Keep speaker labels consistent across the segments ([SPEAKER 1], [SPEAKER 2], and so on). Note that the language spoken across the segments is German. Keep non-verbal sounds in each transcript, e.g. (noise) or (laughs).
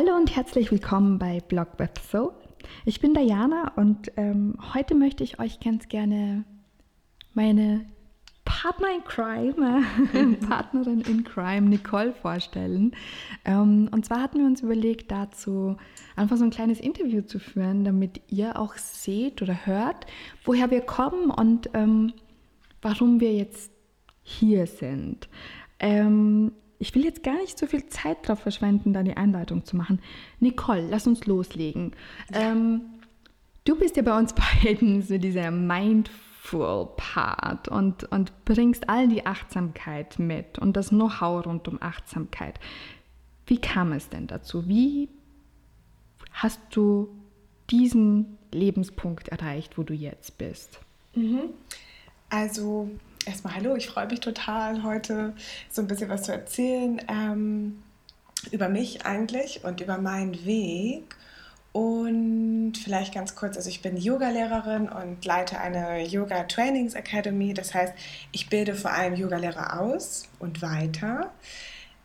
[SPEAKER 1] Hallo und herzlich willkommen bei Blog Web Soul. Ich bin Diana und ähm, heute möchte ich euch ganz gerne meine Partner in Crime, (laughs) Partnerin in Crime, Nicole, vorstellen. Ähm, und zwar hatten wir uns überlegt, dazu einfach so ein kleines Interview zu führen, damit ihr auch seht oder hört, woher wir kommen und ähm, warum wir jetzt hier sind. Ähm, ich will jetzt gar nicht so viel Zeit darauf verschwenden, da die Einleitung zu machen. Nicole, lass uns loslegen. Ähm, du bist ja bei uns (laughs) beiden so dieser Mindful-Part und, und bringst all die Achtsamkeit mit und das Know-how rund um Achtsamkeit. Wie kam es denn dazu? Wie hast du diesen Lebenspunkt erreicht, wo du jetzt bist?
[SPEAKER 2] Mhm. Also erstmal hallo, ich freue mich total, heute so ein bisschen was zu erzählen ähm, über mich eigentlich und über meinen Weg. Und vielleicht ganz kurz, also ich bin Yogalehrerin und leite eine Yoga Trainings Academy. Das heißt, ich bilde vor allem Yogalehrer aus und weiter.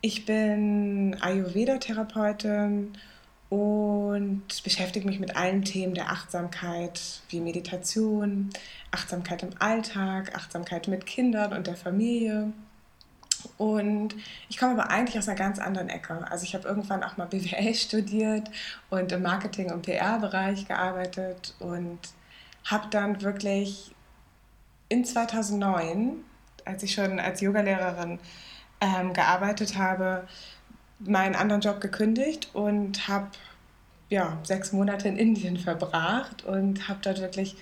[SPEAKER 2] Ich bin Ayurveda-Therapeutin und beschäftige mich mit allen Themen der Achtsamkeit, wie Meditation, Achtsamkeit im Alltag, Achtsamkeit mit Kindern und der Familie. Und ich komme aber eigentlich aus einer ganz anderen Ecke. Also ich habe irgendwann auch mal (laughs) BWL studiert und im Marketing- und PR-Bereich gearbeitet und habe dann wirklich in 2009, als ich schon als Yogalehrerin ähm, gearbeitet habe, meinen anderen Job gekündigt und habe ja, sechs Monate in Indien verbracht und habe dort wirklich,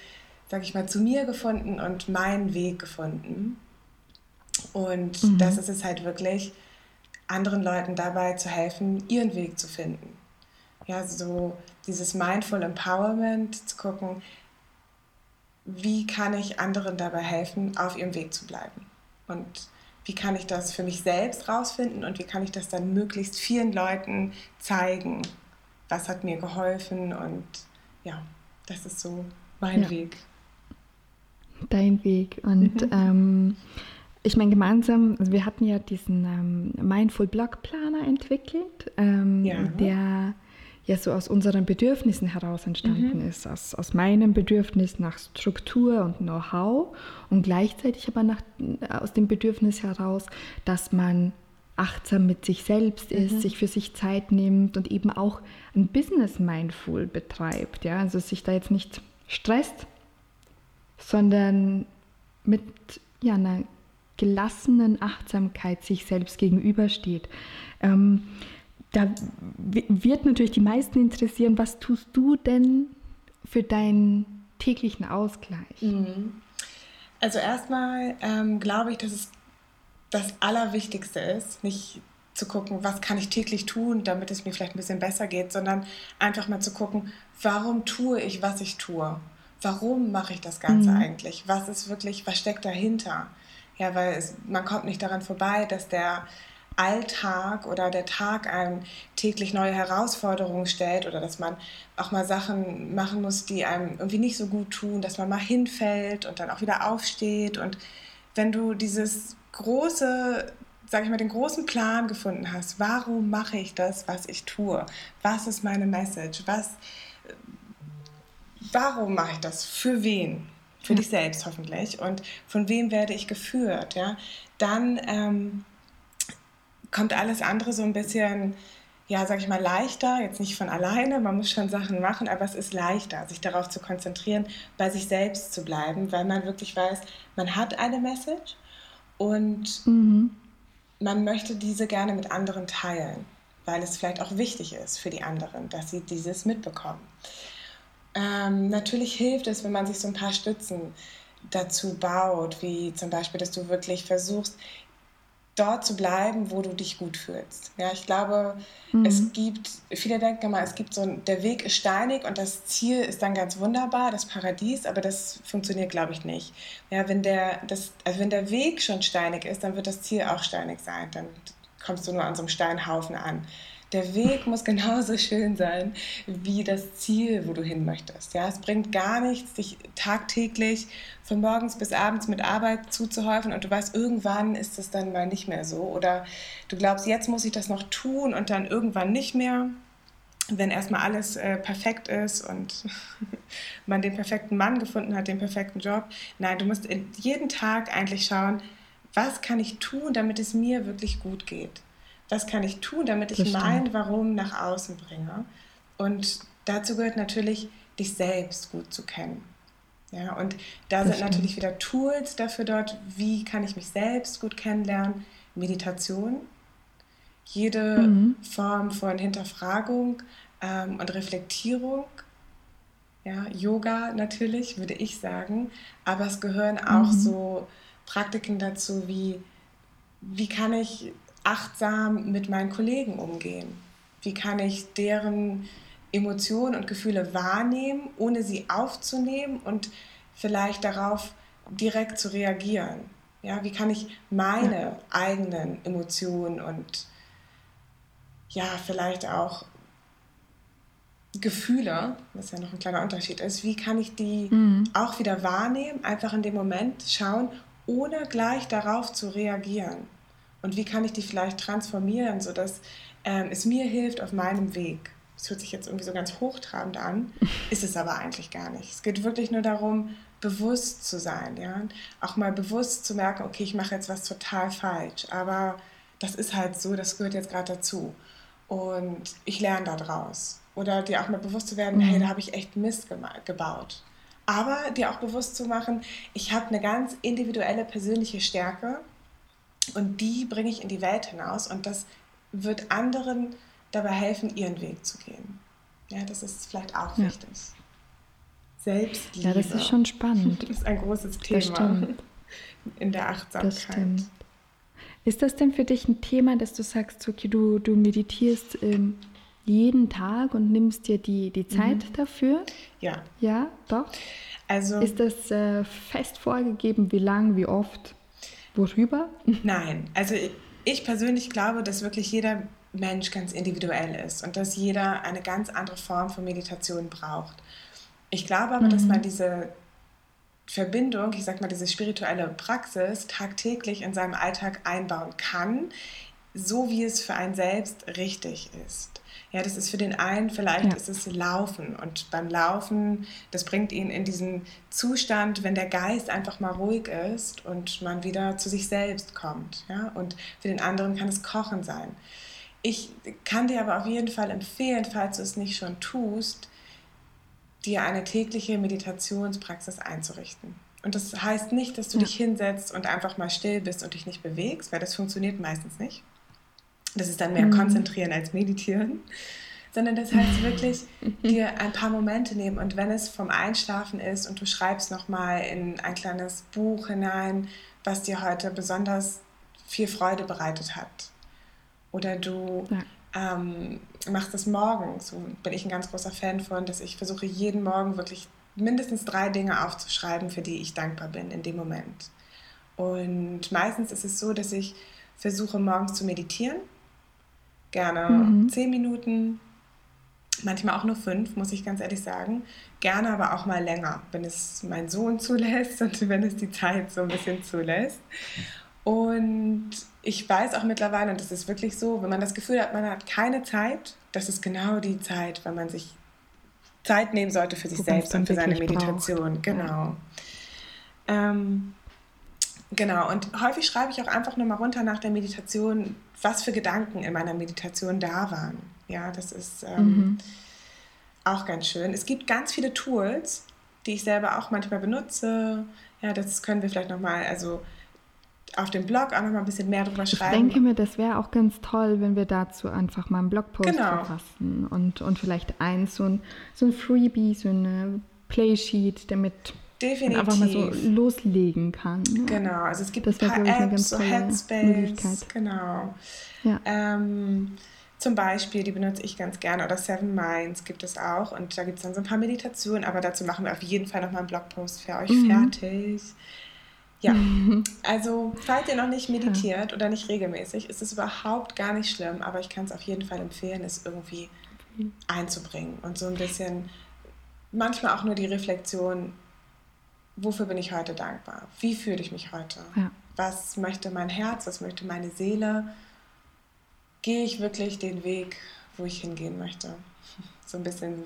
[SPEAKER 2] sage ich mal, zu mir gefunden und meinen Weg gefunden. Und mhm. das ist es halt wirklich, anderen Leuten dabei zu helfen, ihren Weg zu finden. Ja, so dieses Mindful Empowerment, zu gucken, wie kann ich anderen dabei helfen, auf ihrem Weg zu bleiben. Und wie kann ich das für mich selbst rausfinden und wie kann ich das dann möglichst vielen Leuten zeigen, was hat mir geholfen und ja, das ist so mein ja. Weg.
[SPEAKER 1] Dein Weg und mhm. ähm, ich meine gemeinsam, also wir hatten ja diesen ähm, Mindful Blog Planer entwickelt, ähm, ja. der ja so aus unseren Bedürfnissen heraus entstanden mhm. ist, aus, aus meinem Bedürfnis nach Struktur und Know-how und gleichzeitig aber nach, aus dem Bedürfnis heraus, dass man achtsam mit sich selbst ist, mhm. sich für sich Zeit nimmt und eben auch ein Business Mindful betreibt, ja, also sich da jetzt nicht stresst, sondern mit ja, einer gelassenen Achtsamkeit sich selbst gegenübersteht. Ähm, da wird natürlich die meisten interessieren, was tust du denn für deinen täglichen Ausgleich? Mhm.
[SPEAKER 2] Also erstmal ähm, glaube ich, dass es das Allerwichtigste ist, nicht zu gucken, was kann ich täglich tun, damit es mir vielleicht ein bisschen besser geht, sondern einfach mal zu gucken, warum tue ich, was ich tue? Warum mache ich das Ganze mhm. eigentlich? Was ist wirklich, was steckt dahinter? Ja, weil es, man kommt nicht daran vorbei, dass der Alltag oder der Tag einem täglich neue Herausforderungen stellt oder dass man auch mal Sachen machen muss, die einem irgendwie nicht so gut tun, dass man mal hinfällt und dann auch wieder aufsteht. Und wenn du dieses große, sag ich mal, den großen Plan gefunden hast, warum mache ich das, was ich tue? Was ist meine Message? Was, warum mache ich das? Für wen? Für ja. dich selbst hoffentlich. Und von wem werde ich geführt? Ja? Dann ähm, kommt alles andere so ein bisschen, ja, sag ich mal, leichter, jetzt nicht von alleine, man muss schon Sachen machen, aber es ist leichter, sich darauf zu konzentrieren, bei sich selbst zu bleiben, weil man wirklich weiß, man hat eine Message und mhm. man möchte diese gerne mit anderen teilen, weil es vielleicht auch wichtig ist für die anderen, dass sie dieses mitbekommen. Ähm, natürlich hilft es, wenn man sich so ein paar Stützen dazu baut, wie zum Beispiel, dass du wirklich versuchst, dort zu bleiben, wo du dich gut fühlst. Ja, ich glaube, mhm. es gibt, viele denken immer, es gibt so ein, der Weg ist steinig und das Ziel ist dann ganz wunderbar, das Paradies, aber das funktioniert, glaube ich, nicht. Ja, wenn der, das, also wenn der Weg schon steinig ist, dann wird das Ziel auch steinig sein. Dann kommst du nur an so einem Steinhaufen an der Weg muss genauso schön sein wie das Ziel, wo du hin möchtest. Ja, es bringt gar nichts, dich tagtäglich von morgens bis abends mit Arbeit zuzuhäufen und du weißt, irgendwann ist es dann mal nicht mehr so. Oder du glaubst, jetzt muss ich das noch tun und dann irgendwann nicht mehr. wenn erstmal alles äh, perfekt ist und (laughs) man den perfekten Mann gefunden hat, den perfekten Job. Nein, du musst jeden Tag eigentlich schauen, was kann ich tun, damit es mir wirklich gut geht? Was kann ich tun, damit ich mein Warum nach außen bringe? Und dazu gehört natürlich, dich selbst gut zu kennen. Ja, und da das sind natürlich wieder Tools dafür dort, wie kann ich mich selbst gut kennenlernen. Meditation, jede mhm. Form von Hinterfragung ähm, und Reflektierung. Ja, Yoga natürlich, würde ich sagen. Aber es gehören auch mhm. so Praktiken dazu, wie, wie kann ich achtsam mit meinen Kollegen umgehen? Wie kann ich deren Emotionen und Gefühle wahrnehmen, ohne sie aufzunehmen und vielleicht darauf direkt zu reagieren? Ja, wie kann ich meine ja. eigenen Emotionen und ja, vielleicht auch Gefühle, was ja noch ein kleiner Unterschied ist, wie kann ich die mhm. auch wieder wahrnehmen, einfach in dem Moment schauen, ohne gleich darauf zu reagieren? Und wie kann ich die vielleicht transformieren, sodass ähm, es mir hilft auf meinem Weg? Das hört sich jetzt irgendwie so ganz hochtrabend an, (laughs) ist es aber eigentlich gar nicht. Es geht wirklich nur darum, bewusst zu sein, ja, auch mal bewusst zu merken, okay, ich mache jetzt was total falsch, aber das ist halt so, das gehört jetzt gerade dazu und ich lerne daraus. Oder dir auch mal bewusst zu werden, mhm. hey, da habe ich echt Mist gebaut. Aber dir auch bewusst zu machen, ich habe eine ganz individuelle persönliche Stärke und die bringe ich in die Welt hinaus und das wird anderen dabei helfen, ihren Weg zu gehen. Ja, das ist vielleicht auch ja. wichtig.
[SPEAKER 1] Selbstliebe. Ja, das ist schon spannend.
[SPEAKER 2] Das (laughs) ist ein großes Thema (laughs) in der Achtsamkeit. Das stimmt.
[SPEAKER 1] Ist das denn für dich ein Thema, dass du sagst, okay, du, du meditierst ähm, jeden Tag und nimmst dir die, die Zeit mhm. dafür?
[SPEAKER 2] Ja.
[SPEAKER 1] Ja, doch. Also, ist das äh, fest vorgegeben, wie lang, wie oft, worüber?
[SPEAKER 2] Nein, also ich persönlich glaube, dass wirklich jeder Mensch ganz individuell ist und dass jeder eine ganz andere Form von Meditation braucht. Ich glaube aber, mhm. dass man diese Verbindung, ich sag mal, diese spirituelle Praxis tagtäglich in seinem Alltag einbauen kann, so wie es für einen selbst richtig ist. Ja, das ist für den einen, vielleicht ja. ist es Laufen. Und beim Laufen, das bringt ihn in diesen Zustand, wenn der Geist einfach mal ruhig ist und man wieder zu sich selbst kommt. Ja? Und für den anderen kann es Kochen sein. Ich kann dir aber auf jeden Fall empfehlen, falls du es nicht schon tust, dir eine tägliche Meditationspraxis einzurichten. Und das heißt nicht, dass du ja. dich hinsetzt und einfach mal still bist und dich nicht bewegst, weil das funktioniert meistens nicht. Das ist dann mehr mhm. konzentrieren als meditieren. Sondern das heißt (laughs) wirklich, dir ein paar Momente nehmen und wenn es vom Einschlafen ist und du schreibst nochmal in ein kleines Buch hinein, was dir heute besonders viel Freude bereitet hat. Oder du ja ähm, mach das morgens. So bin ich ein ganz großer Fan von, dass ich versuche, jeden Morgen wirklich mindestens drei Dinge aufzuschreiben, für die ich dankbar bin in dem Moment. Und meistens ist es so, dass ich versuche, morgens zu meditieren. Gerne mhm. zehn Minuten, manchmal auch nur fünf, muss ich ganz ehrlich sagen. Gerne aber auch mal länger, wenn es mein Sohn zulässt und wenn es die Zeit so ein bisschen zulässt. Und ich weiß auch mittlerweile, und das ist wirklich so, wenn man das Gefühl hat, man hat keine Zeit, das ist genau die Zeit, wenn man sich Zeit nehmen sollte für sich Wo selbst und für seine Meditation. Braucht. Genau. Ähm, genau. Und häufig schreibe ich auch einfach nur mal runter nach der Meditation, was für Gedanken in meiner Meditation da waren. Ja, das ist ähm, mhm. auch ganz schön. Es gibt ganz viele Tools, die ich selber auch manchmal benutze. Ja, das können wir vielleicht nochmal, also auf dem Blog auch noch mal ein bisschen mehr drüber schreiben.
[SPEAKER 1] Ich denke mir, das wäre auch ganz toll, wenn wir dazu einfach mal einen Blogpost genau. verfassen und, und vielleicht eins, so ein, so ein Freebie, so eine Playsheet, damit Definitiv. man einfach mal so loslegen kann.
[SPEAKER 2] Genau, also es gibt das ein paar Apps, eine ganz so Headspace, genau. Ja. Ähm, zum Beispiel, die benutze ich ganz gerne, oder Seven Minds gibt es auch. Und da gibt es dann so ein paar Meditationen, aber dazu machen wir auf jeden Fall nochmal einen Blogpost für euch mhm. fertig. Ja, also falls ihr noch nicht meditiert oder nicht regelmäßig, ist es überhaupt gar nicht schlimm, aber ich kann es auf jeden Fall empfehlen, es irgendwie einzubringen und so ein bisschen, manchmal auch nur die Reflexion, wofür bin ich heute dankbar? Wie fühle ich mich heute? Ja. Was möchte mein Herz, was möchte meine Seele? Gehe ich wirklich den Weg, wo ich hingehen möchte. So ein bisschen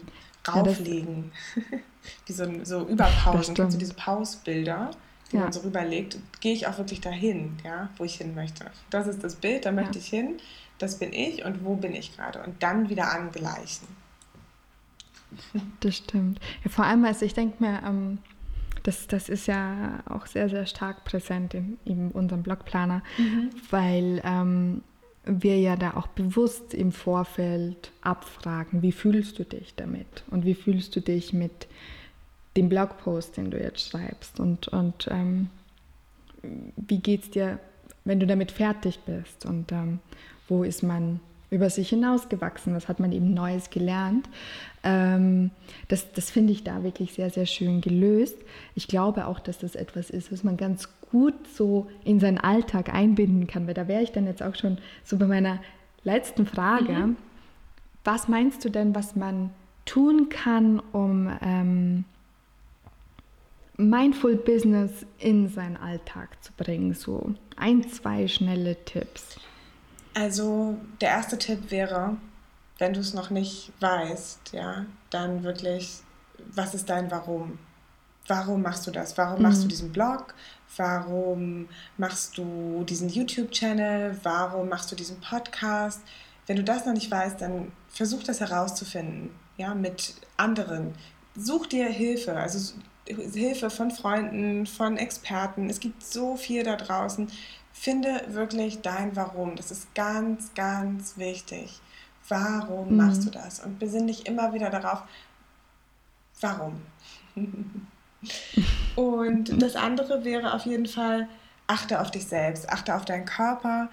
[SPEAKER 2] rauflegen. Ja, (laughs) Wie so, so Überpausen. Kennst du diese Pausbilder, die ja. man so rüberlegt? Gehe ich auch wirklich dahin, ja, wo ich hin möchte. Das ist das Bild, da möchte ich hin. Das bin ich und wo bin ich gerade? Und dann wieder angleichen.
[SPEAKER 1] Das stimmt. Ja, vor allem, also ich denke mir, ähm, das, das ist ja auch sehr, sehr stark präsent in, in unserem Blogplaner, mhm. weil ähm, wir ja da auch bewusst im Vorfeld abfragen, wie fühlst du dich damit? Und wie fühlst du dich mit dem Blogpost, den du jetzt schreibst? Und, und ähm, wie geht es dir, wenn du damit fertig bist? Und ähm, wo ist man über sich hinausgewachsen, was hat man eben Neues gelernt. Ähm, das das finde ich da wirklich sehr, sehr schön gelöst. Ich glaube auch, dass das etwas ist, was man ganz gut so in seinen Alltag einbinden kann, weil da wäre ich dann jetzt auch schon so bei meiner letzten Frage. Mhm. Was meinst du denn, was man tun kann, um ähm, Mindful Business in seinen Alltag zu bringen? So ein, zwei schnelle Tipps.
[SPEAKER 2] Also der erste Tipp wäre, wenn du es noch nicht weißt, ja, dann wirklich, was ist dein Warum? Warum machst du das? Warum mhm. machst du diesen Blog? Warum machst du diesen YouTube-Channel? Warum machst du diesen Podcast? Wenn du das noch nicht weißt, dann versuch das herauszufinden, ja, mit anderen. Such dir Hilfe, also Hilfe von Freunden, von Experten. Es gibt so viel da draußen. Finde wirklich dein Warum. Das ist ganz, ganz wichtig. Warum mhm. machst du das? Und besinn dich immer wieder darauf, warum. (laughs) Und das andere wäre auf jeden Fall, achte auf dich selbst, achte auf deinen Körper,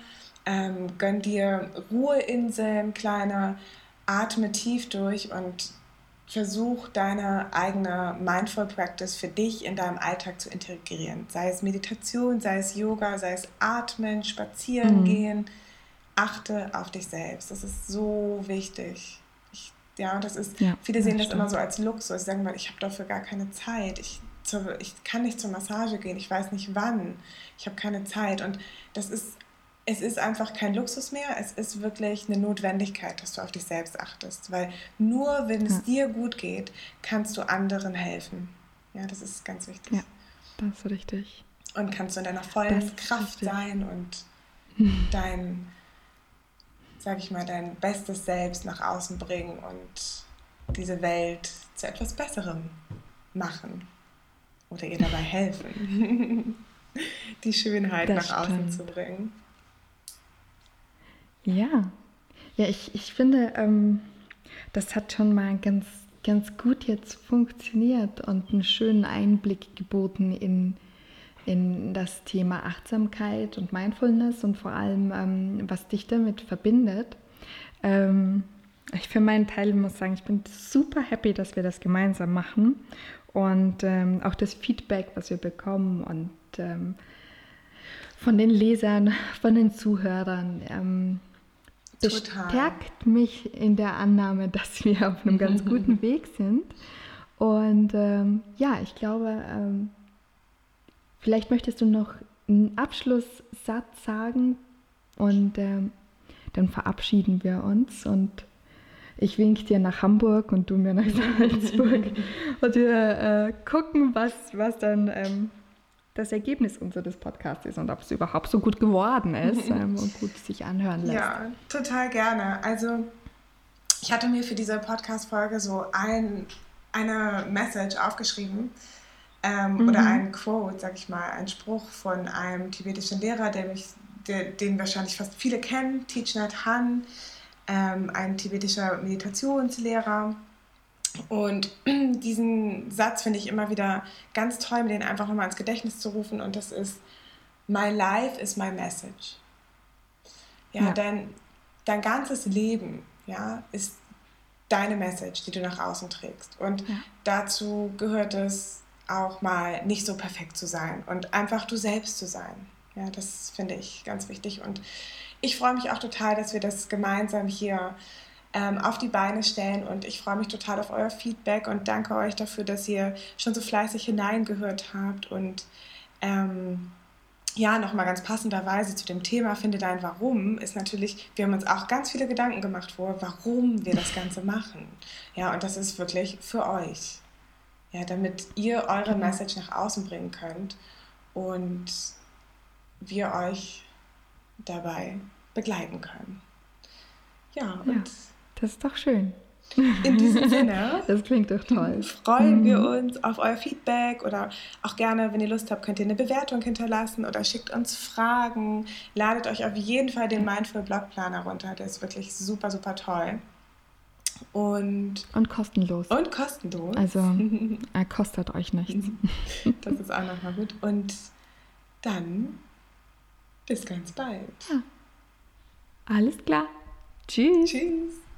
[SPEAKER 2] ähm, gönn dir Ruheinseln, kleine, atme tief durch und versuch deine eigene Mindful Practice für dich in deinem Alltag zu integrieren. Sei es Meditation, sei es Yoga, sei es Atmen, Spazieren mhm. gehen. Achte auf dich selbst. Das ist so wichtig. Ich, ja, das ist, ja, viele sehen das, das immer so als Luxus. Sie sagen mal, ich habe dafür gar keine Zeit. Ich, zur, ich kann nicht zur Massage gehen. Ich weiß nicht wann. Ich habe keine Zeit. Und das ist es ist einfach kein Luxus mehr, es ist wirklich eine Notwendigkeit, dass du auf dich selbst achtest, weil nur wenn es ja. dir gut geht, kannst du anderen helfen. Ja, das ist ganz wichtig. Ja,
[SPEAKER 1] das ist richtig.
[SPEAKER 2] Und kannst du in deiner vollen Kraft richtig. sein und (laughs) dein, sag ich mal, dein bestes Selbst nach außen bringen und diese Welt zu etwas Besserem machen oder ihr dabei helfen, (laughs) die Schönheit das nach außen stimmt. zu bringen.
[SPEAKER 1] Ja, ja, ich, ich finde, ähm, das hat schon mal ganz, ganz gut jetzt funktioniert und einen schönen Einblick geboten in, in das Thema Achtsamkeit und Mindfulness und vor allem, ähm, was dich damit verbindet. Ähm, ich für meinen Teil muss sagen, ich bin super happy, dass wir das gemeinsam machen und ähm, auch das Feedback, was wir bekommen und ähm, von den Lesern, von den Zuhörern ähm, bestärkt mich in der Annahme, (laughs) dass wir auf einem ganz guten (laughs) Weg sind. Und ähm, ja, ich glaube, ähm, vielleicht möchtest du noch einen Abschlusssatz sagen und ähm, dann verabschieden wir uns und ich wink dir nach Hamburg und du mir nach (laughs) Salzburg und wir äh, gucken, was, was dann ähm, das Ergebnis unseres Podcasts ist und ob es überhaupt so gut geworden ist (laughs) ähm, und gut sich anhören lässt.
[SPEAKER 2] Ja, total gerne. Also ich hatte mir für diese Podcast-Folge so ein, eine Message aufgeschrieben ähm, mhm. oder ein Quote, sag ich mal, ein Spruch von einem tibetischen Lehrer, der mich, der, den wahrscheinlich fast viele kennen, Thich Nhat Hanh, ähm, ein tibetischer Meditationslehrer. Und (clears throat) diesen Satz finde ich immer wieder ganz toll, mir den einfach nochmal ins Gedächtnis zu rufen. Und das ist, My life is my message. Ja, ja. Dein, dein ganzes Leben ja, ist deine Message, die du nach außen trägst. Und ja. dazu gehört es auch mal nicht so perfekt zu sein und einfach du selbst zu sein. Ja, das finde ich ganz wichtig. Und ich freue mich auch total, dass wir das gemeinsam hier ähm, auf die Beine stellen. Und ich freue mich total auf euer Feedback und danke euch dafür, dass ihr schon so fleißig hineingehört habt und ähm, ja, nochmal ganz passenderweise zu dem Thema Finde dein Warum ist natürlich, wir haben uns auch ganz viele Gedanken gemacht vor, warum wir das Ganze machen. Ja, und das ist wirklich für euch. Ja, damit ihr eure genau. Message nach außen bringen könnt und wir euch dabei begleiten können. Ja, und ja,
[SPEAKER 1] das ist doch schön.
[SPEAKER 2] In diesem Sinne. (laughs)
[SPEAKER 1] Das klingt doch toll.
[SPEAKER 2] Freuen mhm. wir uns auf euer Feedback oder auch gerne, wenn ihr Lust habt, könnt ihr eine Bewertung hinterlassen oder schickt uns Fragen. Ladet euch auf jeden Fall den Mindful Blog Planer runter. Der ist wirklich super, super toll. Und,
[SPEAKER 1] und kostenlos.
[SPEAKER 2] Und kostenlos.
[SPEAKER 1] Also (laughs) er kostet euch nichts. (laughs)
[SPEAKER 2] Das ist auch nochmal gut. Und dann bis ganz bald. Ja.
[SPEAKER 1] Alles klar. Tschüss.
[SPEAKER 2] Tschüss.